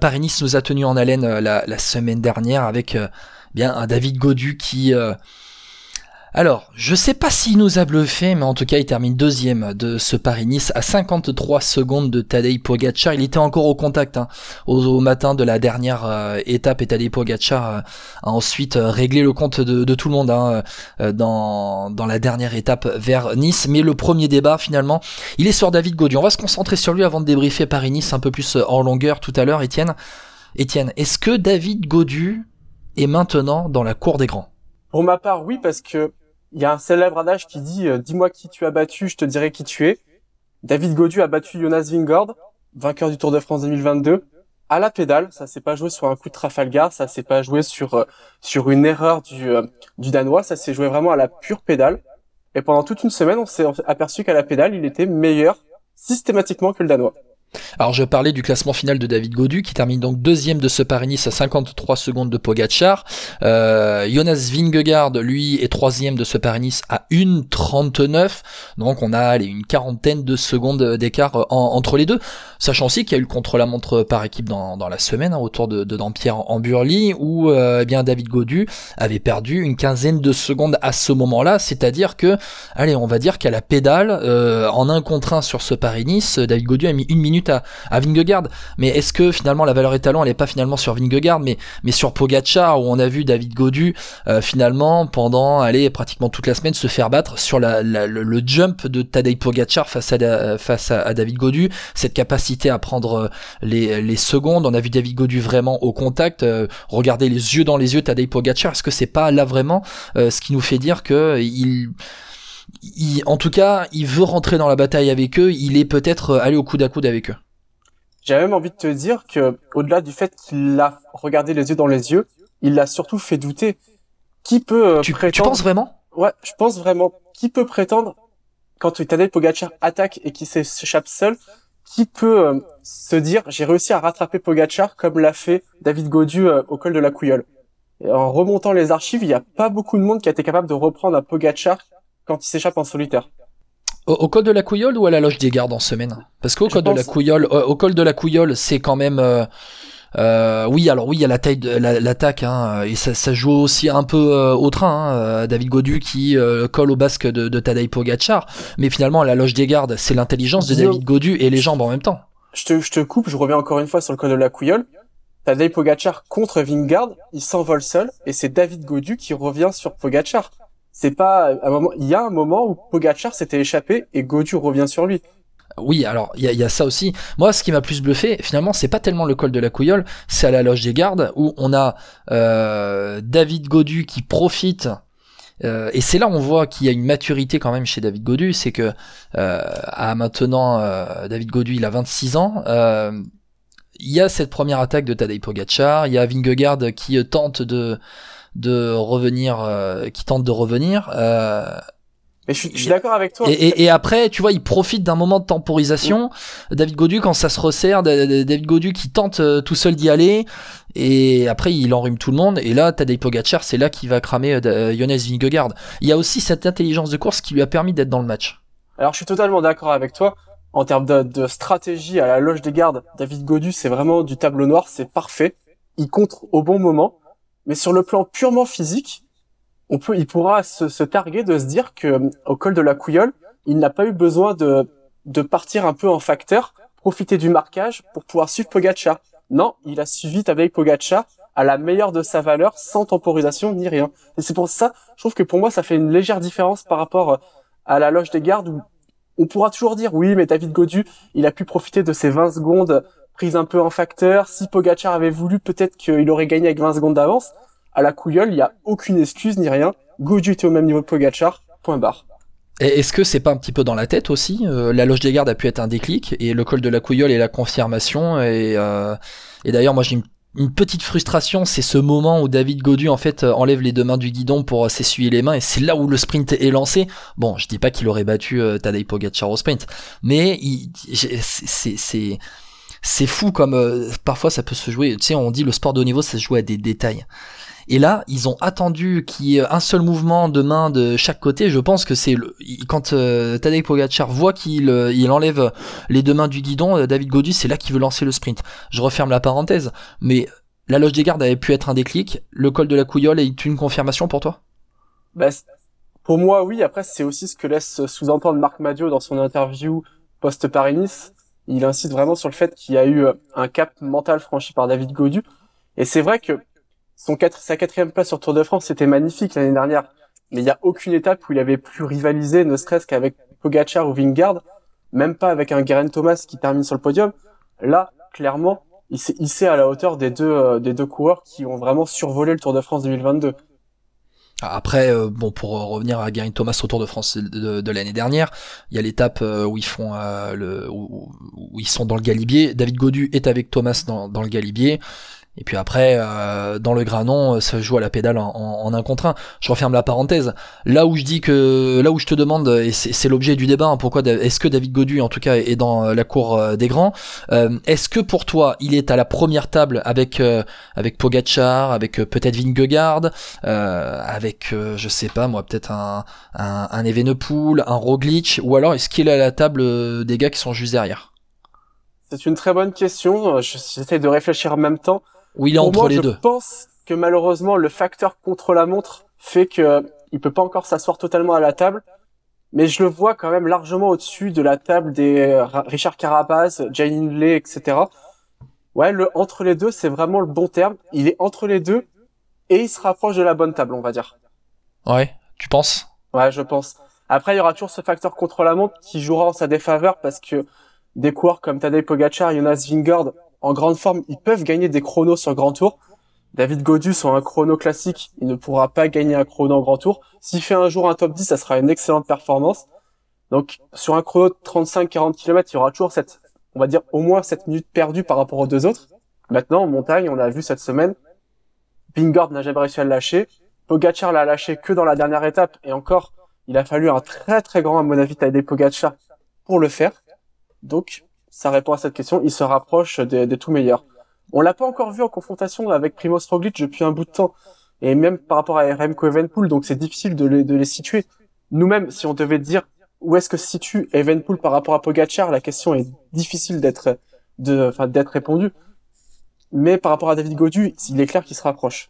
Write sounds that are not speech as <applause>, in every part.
Paris-Nice nous a tenu en haleine la, la, semaine dernière avec bien un David Godu qui alors, je sais pas s'il nous a bluffé, mais en tout cas, il termine deuxième de ce Paris-Nice à 53 secondes de Tadej Pogacar. Il était encore au contact hein, au, matin de la dernière euh, étape et Tadej Pogacar euh, a ensuite euh, réglé le compte de, tout le monde hein, dans, dans la dernière étape vers Nice. Mais le premier débat, finalement, il est sur David Gaudu. On va se concentrer sur lui avant de débriefer Paris-Nice un peu plus en longueur tout à l'heure, Étienne. Étienne, est-ce que David Gaudu est maintenant dans la cour des grands? Pour ma part, oui, parce que il y a un célèbre adage qui dit euh, dis-moi qui tu as battu, je te dirai qui tu es. David Godu a battu Jonas Vingord, vainqueur du Tour de France 2022, à la pédale. Ça s'est pas joué sur un coup de Trafalgar, ça s'est pas joué sur euh, sur une erreur du euh, du danois, ça s'est joué vraiment à la pure pédale. Et pendant toute une semaine, on s'est aperçu qu'à la pédale, il était meilleur systématiquement que le danois. Alors je parlais du classement final de David Godu qui termine donc deuxième de ce Paris-Nice à 53 secondes de Pogachar. Euh, Jonas Vingegaard lui est troisième de ce Paris-Nice à 1,39. Donc on a une quarantaine de secondes d'écart euh, entre les deux. Sachant aussi qu'il y a eu le contre-la-montre par équipe dans, dans la semaine hein, autour de, de Dampierre en Burly où euh, eh bien David Godu avait perdu une quinzaine de secondes à ce moment-là. C'est-à-dire que, allez, on va dire qu'à la pédale, euh, en un contre un sur ce Paris-Nice, David Godu a mis une minute à, Vingegaard. Mais est-ce que finalement la valeur étalon elle est pas finalement sur Vingegaard, mais sur Pogacar où on a vu David Godu euh, finalement pendant aller pratiquement toute la semaine se faire battre sur la, le, jump de Tadej Pogacar face à David Godu, cette capacité à prendre euh, les, les secondes. On a vu David Godu vraiment au contact, euh, regarder les yeux dans les yeux Tadej Pogacar. Est-ce que c'est pas là vraiment ce qui nous fait dire que il en tout cas, il veut rentrer dans la bataille avec eux, il est peut-être allé au coude à coude avec eux. J'ai même envie de te dire que, au-delà du fait qu'il l'a regardé les yeux dans les yeux, il l'a surtout fait douter. Qui peut euh, tu, prétendre... Tu penses vraiment? Ouais, je pense vraiment. Qui peut prétendre, quand Tadej Pogacar attaque et qu'il s'échappe seul, qui peut euh, se dire j'ai réussi à rattraper Pogacar comme l'a fait David Godu euh, au col de la Couillole? Et en remontant les archives, il n'y a pas beaucoup de monde qui a été capable de reprendre un Pogacar quand il s'échappe en solitaire. Au, col de la Couillole ou à la loge des gardes en semaine? Parce qu'au col de la Couillole, euh, au col de la Couillole, c'est quand même. Euh, euh, oui, alors oui, il y a la taille de l'attaque, hein, et ça, ça, joue aussi un peu au train. Hein, David Godu qui colle au basque de, de Tadej Pogacar, mais finalement la loge des gardes, c'est l'intelligence de David Godu et les jambes en même temps. Je te, je te coupe, je reviens encore une fois sur le col de la Couillole. Tadej Pogacar contre Vingard, il s'envole seul, et c'est David Godu qui revient sur Pogacar c'est pas un moment. Il y a un moment où Pogachar s'était échappé et Godu revient sur lui. Oui, alors il y a, ça aussi. Moi, ce qui m'a plus bluffé, finalement, c'est pas tellement le col de la Couillole, c'est à la loge des gardes où on a euh, David Godu qui profite. Euh, et c'est là on voit qu'il y a une maturité quand même chez David Godu, c'est que euh, à maintenant euh, David Godu il a 26 ans. Euh, il y a cette première attaque de Tadej Pogacar, il y a Vingegaard qui tente de de revenir, euh, qui tente de revenir. Euh, mais je suis, d'accord avec toi. Et, et, après, tu vois, il profite d'un moment de temporisation. David Godu, quand ça se resserre, David Godu qui tente euh, tout seul d'y aller. Et après, il enrhume tout le monde. Et là, Tadej Pogacar, c'est là qu'il va cramer euh, Jonas Vingegaard. Il y a aussi cette intelligence de course qui lui a permis d'être dans le match. Alors, je suis totalement d'accord avec toi. En termes de, de, stratégie à la loge des gardes, David Godu, c'est vraiment du tableau noir, c'est parfait. Il contre au bon moment. Mais sur le plan purement physique, on peut, il pourra se, se targuer de se dire que au col de la Couillole, il n'a pas eu besoin de, de partir un peu en facteur, profiter du marquage pour pouvoir suivre Pogacar. Non, il a suivi avec Pogacar à la meilleure de sa valeur, sans temporisation ni rien. Et c'est pour ça, je trouve que pour moi, ça fait une légère différence par rapport à la loge des gardes où on pourra toujours dire oui, mais David Godu, il a pu profiter de ces 20 secondes prise un peu en facteur. Si Pogachar avait voulu, peut-être qu'il aurait gagné avec 20 secondes d'avance. À la couillole, il n'y a aucune excuse ni rien. Goju était au même niveau que Pogachar. Point barre. Est-ce que c'est pas un petit peu dans la tête aussi euh, La loge des gardes a pu être un déclic et le col de la couillole est la confirmation. Et, euh, et d'ailleurs, moi j'ai une, petite frustration, c'est ce moment où David Godu en fait euh, enlève les deux mains du guidon pour s'essuyer les mains et c'est là où le sprint est lancé. Bon, je dis pas qu'il aurait battu Tadej Pogacar au sprint, mais c'est c'est fou comme euh, parfois ça peut se jouer. Tu sais, on dit le sport de haut niveau, ça se joue à des détails. Et là, ils ont attendu qu'il y ait un seul mouvement de main de chaque côté. Je pense que c'est quand euh, Tadej Pogacar voit qu'il euh, enlève les deux mains du guidon, euh, David Godu, c'est là qu'il veut lancer le sprint. Je referme la parenthèse, mais la loge des gardes avait pu être un déclic. Le col de la couillole est une confirmation pour toi? Bah, Pour moi, oui. Après, c'est aussi ce que laisse sous-entendre Marc Madio dans son interview post-Paris-Nice. Il insiste vraiment sur le fait qu'il y a eu un cap mental franchi par David Godu. Et c'est vrai que son sa quatrième place sur Tour de France, c'était magnifique l'année dernière. Mais il n'y a aucune étape où il avait plus rivalisé, ne serait-ce qu'avec Pogacar ou Vingard, même pas avec un Geraint Thomas qui termine sur le podium. Là, clairement, il s'est hissé à la hauteur des deux, euh, des deux coureurs qui ont vraiment survolé le Tour de France 2022. Après, euh, bon, pour revenir à Geraint Thomas au Tour de France de, l'année dernière, il y a l'étape euh, où ils font le, où, ils sont dans le Galibier. David Godu est avec Thomas dans, dans le Galibier. Et puis après, euh, dans le granon, euh, ça joue à la pédale en, en, un contre un. Je referme la parenthèse. Là où je dis que, là où je te demande, et c'est l'objet du débat, hein, pourquoi est-ce que David Godu, en tout cas, est dans euh, la cour des grands Est-ce que pour toi, il est à la première table avec avec Pogachar, avec peut-être Vingegaard, avec je sais pas moi, peut-être un un, un Evenepoel, un Roglic, ou alors est-ce qu'il est à la table des gars qui sont juste derrière? C'est une très bonne question. J'essaie de réfléchir en même temps. Ou il est entre les deux. Je pense que malheureusement le facteur contre la montre fait que il peut pas encore s'asseoir totalement à la table, mais je le vois quand même largement au-dessus de la table des euh, Richard Carapaz, Jay Hindley, etc. Ouais, le entre les deux, c'est vraiment le bon terme. Il est entre les deux et il se rapproche de la bonne table, on va dire. Ouais, tu penses? Ouais, je pense. Après, il y aura toujours ce facteur contre la montre qui jouera en sa défaveur parce que des coureurs comme Tadej Pogacar, Jonas Vingegaard en grande forme, ils peuvent gagner des chronos sur Grand Tour. David Godu sur un chrono classique, il ne pourra pas gagner un chrono en Grand Tour. S'il fait un jour un top 10, ça sera une excellente performance. Donc sur un chrono de 35-40 km, il y aura toujours cette, on va dire au moins cette minute perdue par rapport aux deux autres. Maintenant en montagne, on a vu cette semaine, Bingard n'a jamais réussi à le lâcher. Pogacar l'a lâché que dans la dernière étape et encore, il a fallu un très très grand à mon avis Tadej pour le faire. Donc ça répond à cette question. Il se rapproche des, tout meilleurs. On l'a pas encore vu en confrontation avec Primoz Roglic depuis un bout de temps, et même par rapport à Remco Evenpool, donc c'est difficile de les, de les situer. Nous-mêmes, si on devait dire où est-ce que se situe Evenpool par rapport à Pogacar, la question est difficile d'être de, enfin, d'être répondue. Mais par rapport à David Godu, il est clair qu'il se rapproche.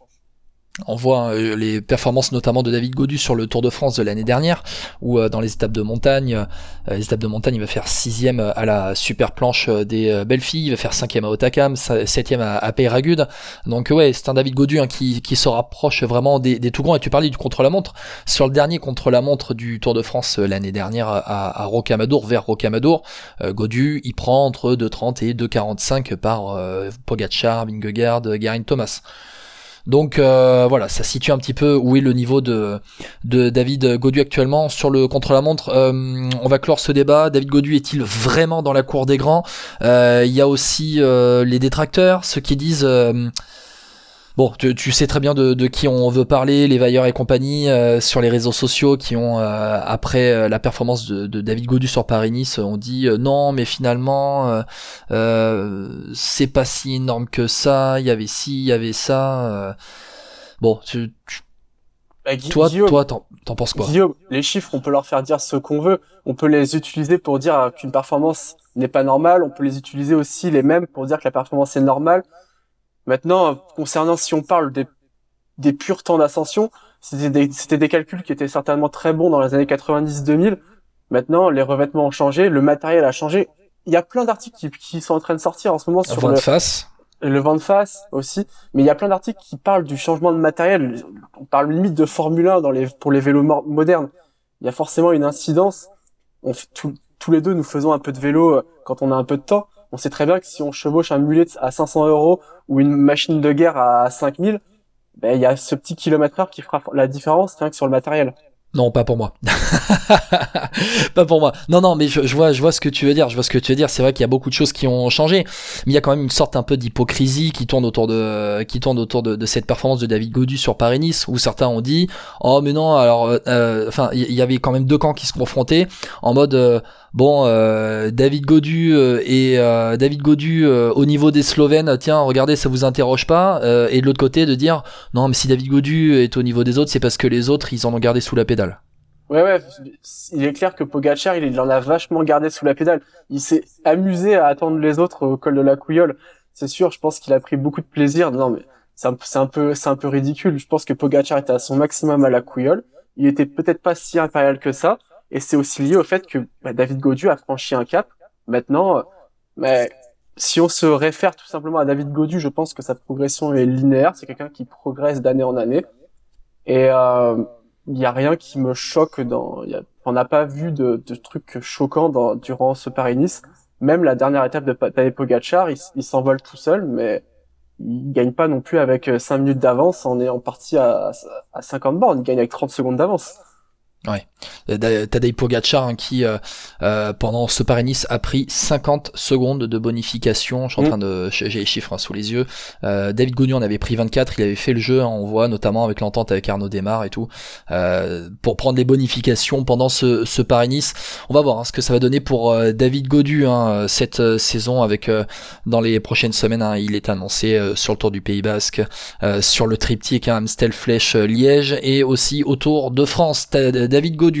On voit euh, les performances notamment de David Godu sur le Tour de France de l'année dernière, où euh, dans les étapes de montagne, euh, les étapes de montagne, il va faire sixième à la super planche des belles il va faire cinquième à Otakam, septième à, à Peyragude. Donc ouais, c'est un David Godu hein, qui, qui se rapproche vraiment des, des. Et tu parlais du contre-la-montre. Sur le dernier contre-la-montre du Tour de France l'année dernière à, Rocamadour, vers Rocamadour, Godu, il prend entre 2,30 et 2,45 par Pogacar, Vingegaard, Garin Thomas. Donc euh, voilà, ça situe un petit peu où est le niveau de, David Godu actuellement sur le contre-la-montre. Euh, on va clore ce débat. David Godu est-il vraiment dans la cour des grands? Euh, Il y a aussi les détracteurs, ceux qui disent Bon, tu, sais très bien de, qui on veut parler, les Vailleurs et compagnie, euh, sur les réseaux sociaux qui ont, euh, après euh, la performance de, David Godu sur Paris-Nice, ont dit non, mais finalement, c'est pas si énorme que ça, il y avait ci, il y avait ça. bon, tu, bah, toi, toi, t'en penses quoi? Guillaume, les chiffres, on peut leur faire dire ce qu'on veut, on peut les utiliser pour dire qu'une performance n'est pas normale, on peut les utiliser aussi les mêmes pour dire que la performance est normale Maintenant, concernant si on parle des, des purs temps d'ascension, c'était des, c'était des calculs qui étaient certainement très bons dans les années 90-2000. Maintenant, les revêtements ont changé, le matériel a changé. Il y a plein d'articles qui, qui sont en train de sortir en ce moment sur le vent de face. Le vent de face aussi, mais il y a plein d'articles qui parlent du changement de matériel. On parle limite de Formule 1 dans les pour les vélos modernes. Il y a forcément une incidence. On, tous les deux, nous faisons un peu de vélo euh, quand on a un peu de temps on sait très bien que si on chevauche un mulet à 500 euros ou une machine de guerre à 5000, ben, il y a ce petit kilomètre heure qui fera la différence rien que sur le matériel. Non, pas pour moi. <laughs> <laughs> pas pour moi. Non, non, mais je, vois, je vois ce que tu veux dire. Je vois ce que tu veux dire. C'est vrai qu'il y a beaucoup de choses qui ont changé, mais il y a quand même une sorte un peu d'hypocrisie qui tourne autour de, qui tourne autour de, cette performance de David Godu sur Paris-Nice, où certains ont dit, oh mais non, alors, euh, euh, enfin, il y, avait quand même deux camps qui se confrontaient en mode, euh, bon, David Godu et David Godu au niveau des Slovènes, tiens, regardez, ça vous interroge pas, et de l'autre côté de dire, non, mais si David Godu est au niveau des autres, c'est parce que les autres, ils en ont gardé sous la pédale. Ouais, ouais, il est clair que Pogacar, il en a vachement gardé sous la pédale. Il s'est amusé à attendre les autres au col de la Couillole. C'est sûr, je pense qu'il a pris beaucoup de plaisir. Non, mais c'est un, peu, c'est un peu ridicule. Je pense que Pogacar était à son maximum à la Couillole. Il était peut-être pas si impérial que ça. Et c'est aussi lié au fait que bah, David Gaudu a franchi un cap. Maintenant, euh, mais si on se réfère tout simplement à David Gaudu, je pense que sa progression est linéaire. C'est quelqu'un qui progresse d'année en année. Et euh, il y a rien qui me choque dans. Y a, on n'a pas vu de, de trucs choquants dans, durant ce Paris-Nice. Même la dernière étape de Tadej Pogacar, il, s'envole tout seul, mais il gagne pas non plus avec 5 minutes d'avance en est parti à, à 50 bornes. Il gagne avec 30 secondes d'avance. Ouais. Euh, Tadej Pogacar hein, qui euh, euh, pendant ce Paris-Nice a pris 50 secondes de bonification. Je suis en mm. train de j'ai les chiffres hein, sous les yeux. Euh, David Gognon en avait pris 24. Il avait fait le jeu. Hein, on voit notamment avec l'entente avec Arnaud Desmar et tout pour prendre des bonifications pendant ce, ce Paris-Nice. On va voir hein, ce que ça va donner pour David Godu cette saison avec dans les prochaines semaines. il est annoncé sur le Tour du Pays Basque, sur le triptyque Amstel Flèche Liège et aussi autour de France. David Godu